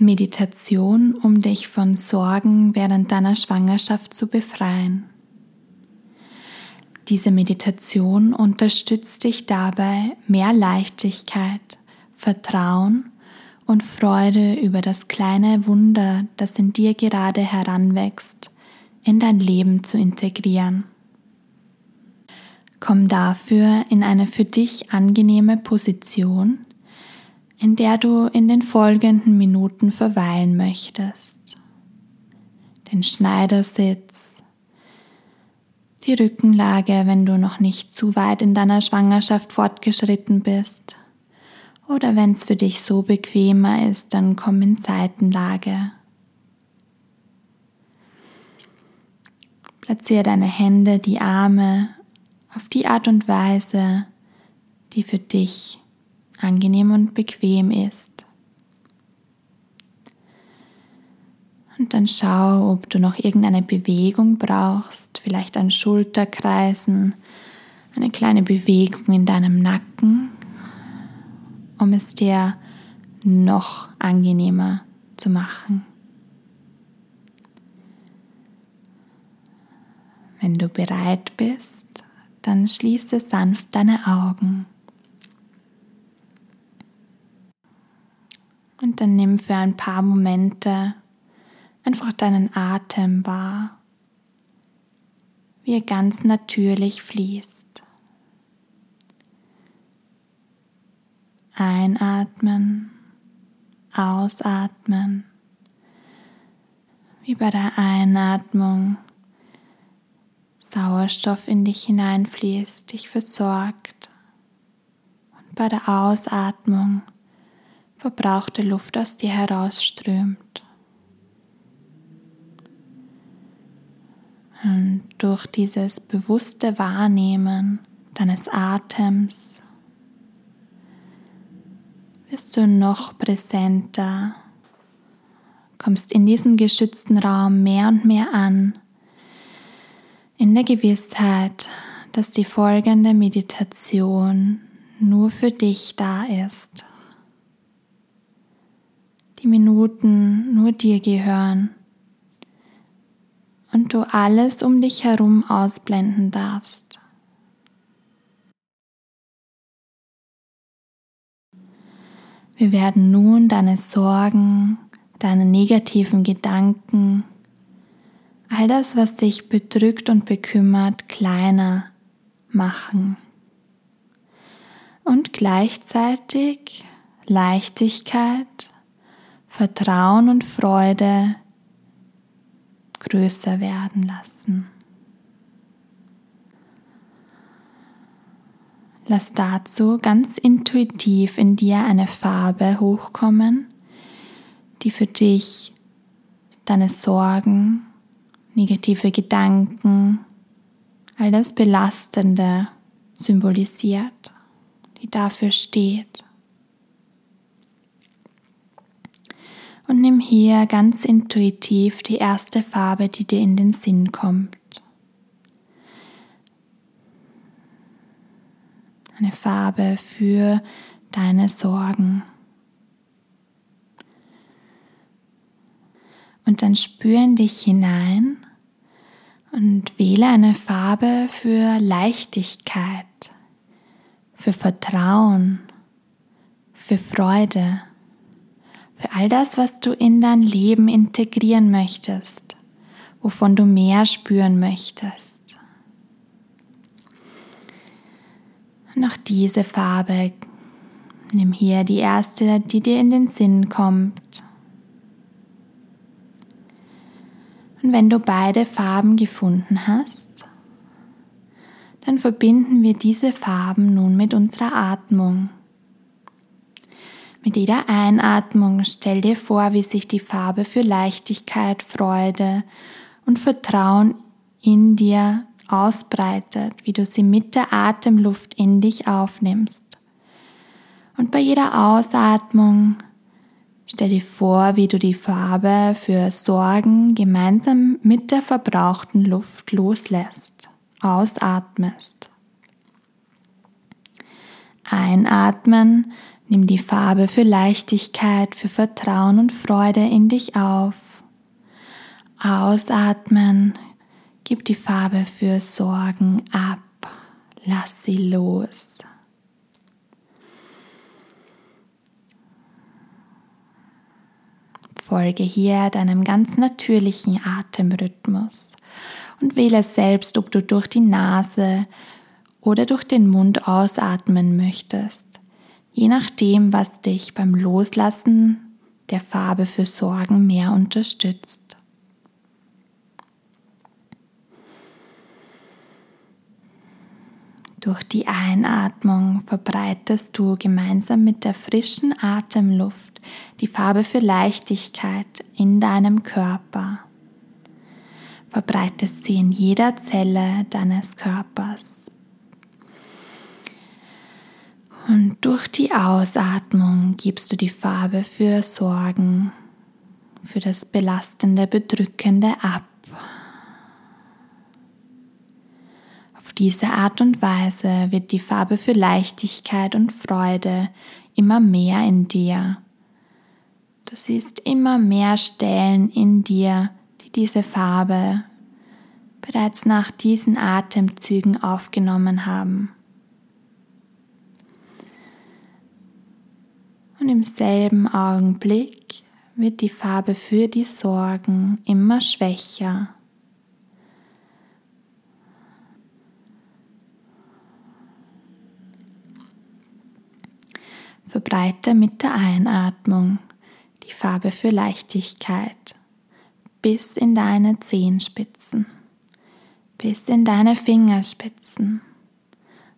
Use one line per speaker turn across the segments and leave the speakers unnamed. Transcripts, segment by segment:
Meditation, um dich von Sorgen während deiner Schwangerschaft zu befreien. Diese Meditation unterstützt dich dabei, mehr Leichtigkeit, Vertrauen und Freude über das kleine Wunder, das in dir gerade heranwächst, in dein Leben zu integrieren. Komm dafür in eine für dich angenehme Position, in der du in den folgenden Minuten verweilen möchtest. Den Schneidersitz, die Rückenlage, wenn du noch nicht zu weit in deiner Schwangerschaft fortgeschritten bist. Oder wenn es für dich so bequemer ist, dann komm in Seitenlage. Platziere deine Hände, die Arme auf die Art und Weise, die für dich angenehm und bequem ist. Und dann schau, ob du noch irgendeine Bewegung brauchst, vielleicht ein Schulterkreisen, eine kleine Bewegung in deinem Nacken, um es dir noch angenehmer zu machen. Wenn du bereit bist, dann schließe sanft deine Augen. Und dann nimm für ein paar Momente einfach deinen Atem wahr, wie er ganz natürlich fließt. Einatmen, ausatmen. Wie bei der Einatmung Sauerstoff in dich hineinfließt, dich versorgt. Und bei der Ausatmung verbrauchte Luft aus dir herausströmt. Und durch dieses bewusste Wahrnehmen deines Atems wirst du noch präsenter, kommst in diesem geschützten Raum mehr und mehr an in der Gewissheit, dass die folgende Meditation nur für dich da ist. Die Minuten nur dir gehören und du alles um dich herum ausblenden darfst. Wir werden nun deine Sorgen, deine negativen Gedanken, all das, was dich bedrückt und bekümmert, kleiner machen. Und gleichzeitig Leichtigkeit, Vertrauen und Freude größer werden lassen. Lass dazu ganz intuitiv in dir eine Farbe hochkommen, die für dich deine Sorgen negative Gedanken, all das Belastende symbolisiert, die dafür steht. Und nimm hier ganz intuitiv die erste Farbe, die dir in den Sinn kommt. Eine Farbe für deine Sorgen. Und dann spür in dich hinein und wähle eine Farbe für Leichtigkeit, für Vertrauen, für Freude, für all das, was du in dein Leben integrieren möchtest, wovon du mehr spüren möchtest. Und diese Farbe, nimm hier die erste, die dir in den Sinn kommt Und wenn du beide Farben gefunden hast, dann verbinden wir diese Farben nun mit unserer Atmung. Mit jeder Einatmung stell dir vor, wie sich die Farbe für Leichtigkeit, Freude und Vertrauen in dir ausbreitet, wie du sie mit der Atemluft in dich aufnimmst. Und bei jeder Ausatmung Stell dir vor, wie du die Farbe für Sorgen gemeinsam mit der verbrauchten Luft loslässt, ausatmest. Einatmen, Nimm die Farbe für Leichtigkeit, für Vertrauen und Freude in dich auf. Ausatmen, gib die Farbe für Sorgen ab, lass sie los. Folge hier deinem ganz natürlichen Atemrhythmus und wähle selbst, ob du durch die Nase oder durch den Mund ausatmen möchtest je nachdem, was dich beim Loslassen der Farbe für Sorgen mehr unterstützt. Durch die Einatmung verbreitest du gemeinsam mit der frischen Atemluft die Farbe für Leichtigkeit in deinem Körper. Verbreitest sie in jeder Zelle deines Körpers. Und durch die Ausatmung gibst du die Farbe für Sorgen, für das Belastende, Bedrückende ab. Auf diese Art und Weise wird die Farbe für Leichtigkeit und Freude immer mehr in dir. Du siehst immer mehr Stellen in dir, die diese Farbe bereits nach diesen Atemzügen aufgenommen haben. Im selben Augenblick wird die Farbe für die Sorgen immer schwächer. Verbreite mit der Einatmung die Farbe für Leichtigkeit bis in deine Zehenspitzen, bis in deine Fingerspitzen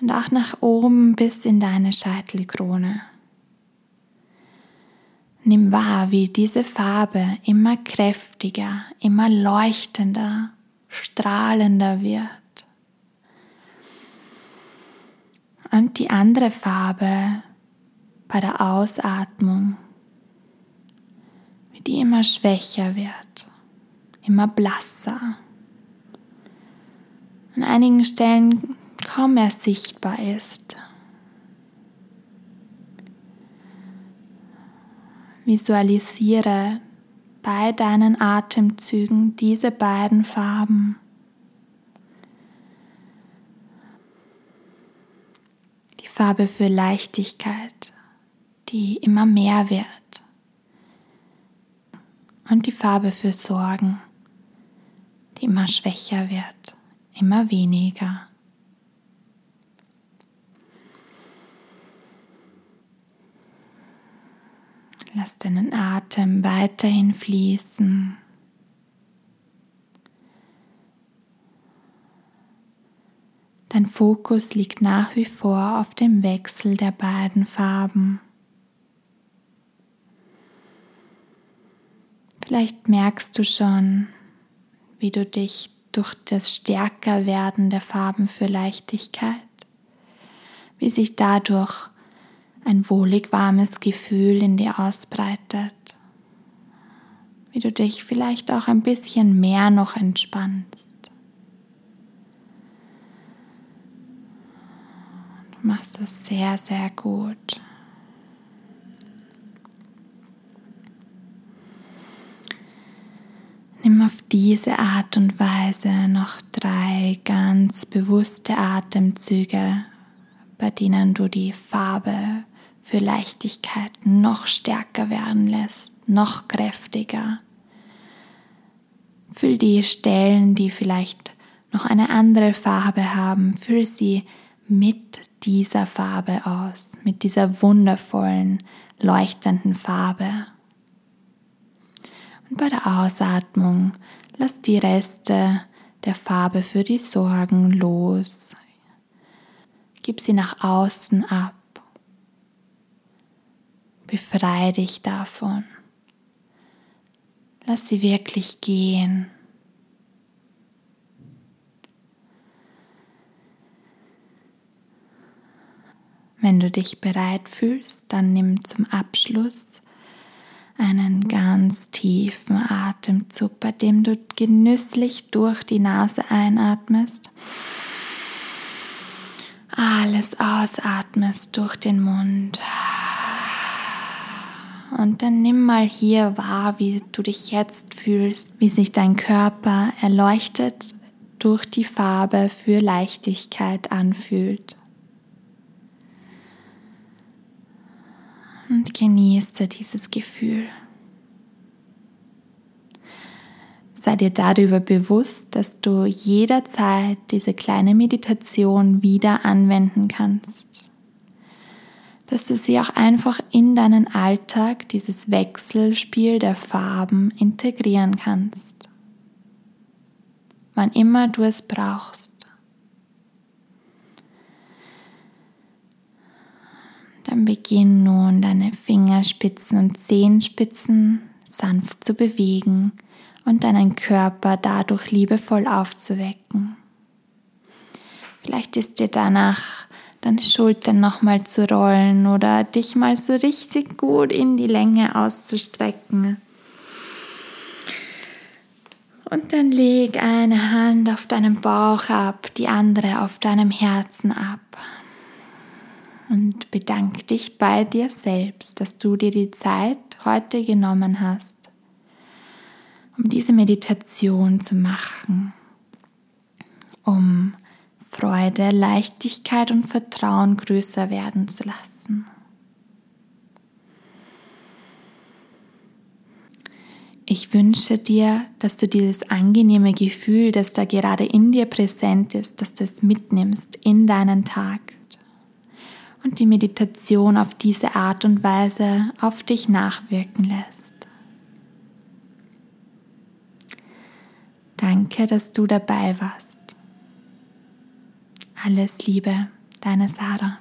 und auch nach oben bis in deine Scheitelkrone. Nimm wahr, wie diese Farbe immer kräftiger, immer leuchtender, strahlender wird. Und die andere Farbe bei der Ausatmung, wie die immer schwächer wird, immer blasser. An einigen Stellen kaum mehr sichtbar ist. Visualisiere bei deinen Atemzügen diese beiden Farben. Die Farbe für Leichtigkeit, die immer mehr wird. Und die Farbe für Sorgen, die immer schwächer wird, immer weniger. Lass deinen Atem weiterhin fließen. Dein Fokus liegt nach wie vor auf dem Wechsel der beiden Farben. Vielleicht merkst du schon, wie du dich durch das Stärkerwerden der Farben für Leichtigkeit, wie sich dadurch ein wohlig warmes Gefühl in dir ausbreitet, wie du dich vielleicht auch ein bisschen mehr noch entspannst. Du machst es sehr, sehr gut. Nimm auf diese Art und Weise noch drei ganz bewusste Atemzüge, bei denen du die Farbe für Leichtigkeit noch stärker werden lässt, noch kräftiger. Füll die Stellen, die vielleicht noch eine andere Farbe haben, füll sie mit dieser Farbe aus, mit dieser wundervollen, leuchtenden Farbe. Und bei der Ausatmung lass die Reste der Farbe für die Sorgen los. Gib sie nach außen ab. Befreie dich davon. Lass sie wirklich gehen. Wenn du dich bereit fühlst, dann nimm zum Abschluss einen ganz tiefen Atemzug, bei dem du genüsslich durch die Nase einatmest, alles ausatmest durch den Mund. Und dann nimm mal hier wahr, wie du dich jetzt fühlst, wie sich dein Körper erleuchtet durch die Farbe für Leichtigkeit anfühlt. Und genieße dieses Gefühl. Sei dir darüber bewusst, dass du jederzeit diese kleine Meditation wieder anwenden kannst. Dass du sie auch einfach in deinen Alltag, dieses Wechselspiel der Farben, integrieren kannst. Wann immer du es brauchst. Dann beginn nun deine Fingerspitzen und Zehenspitzen sanft zu bewegen und deinen Körper dadurch liebevoll aufzuwecken. Vielleicht ist dir danach deine Schultern nochmal zu rollen oder dich mal so richtig gut in die Länge auszustrecken. Und dann leg eine Hand auf deinem Bauch ab, die andere auf deinem Herzen ab. Und bedank dich bei dir selbst, dass du dir die Zeit heute genommen hast um diese Meditation zu machen, um Freude, Leichtigkeit und Vertrauen größer werden zu lassen. Ich wünsche dir, dass du dieses angenehme Gefühl, das da gerade in dir präsent ist, dass du es mitnimmst in deinen Tag und die Meditation auf diese Art und Weise auf dich nachwirken lässt. Danke, dass du dabei warst. Alles Liebe, deine Sarah.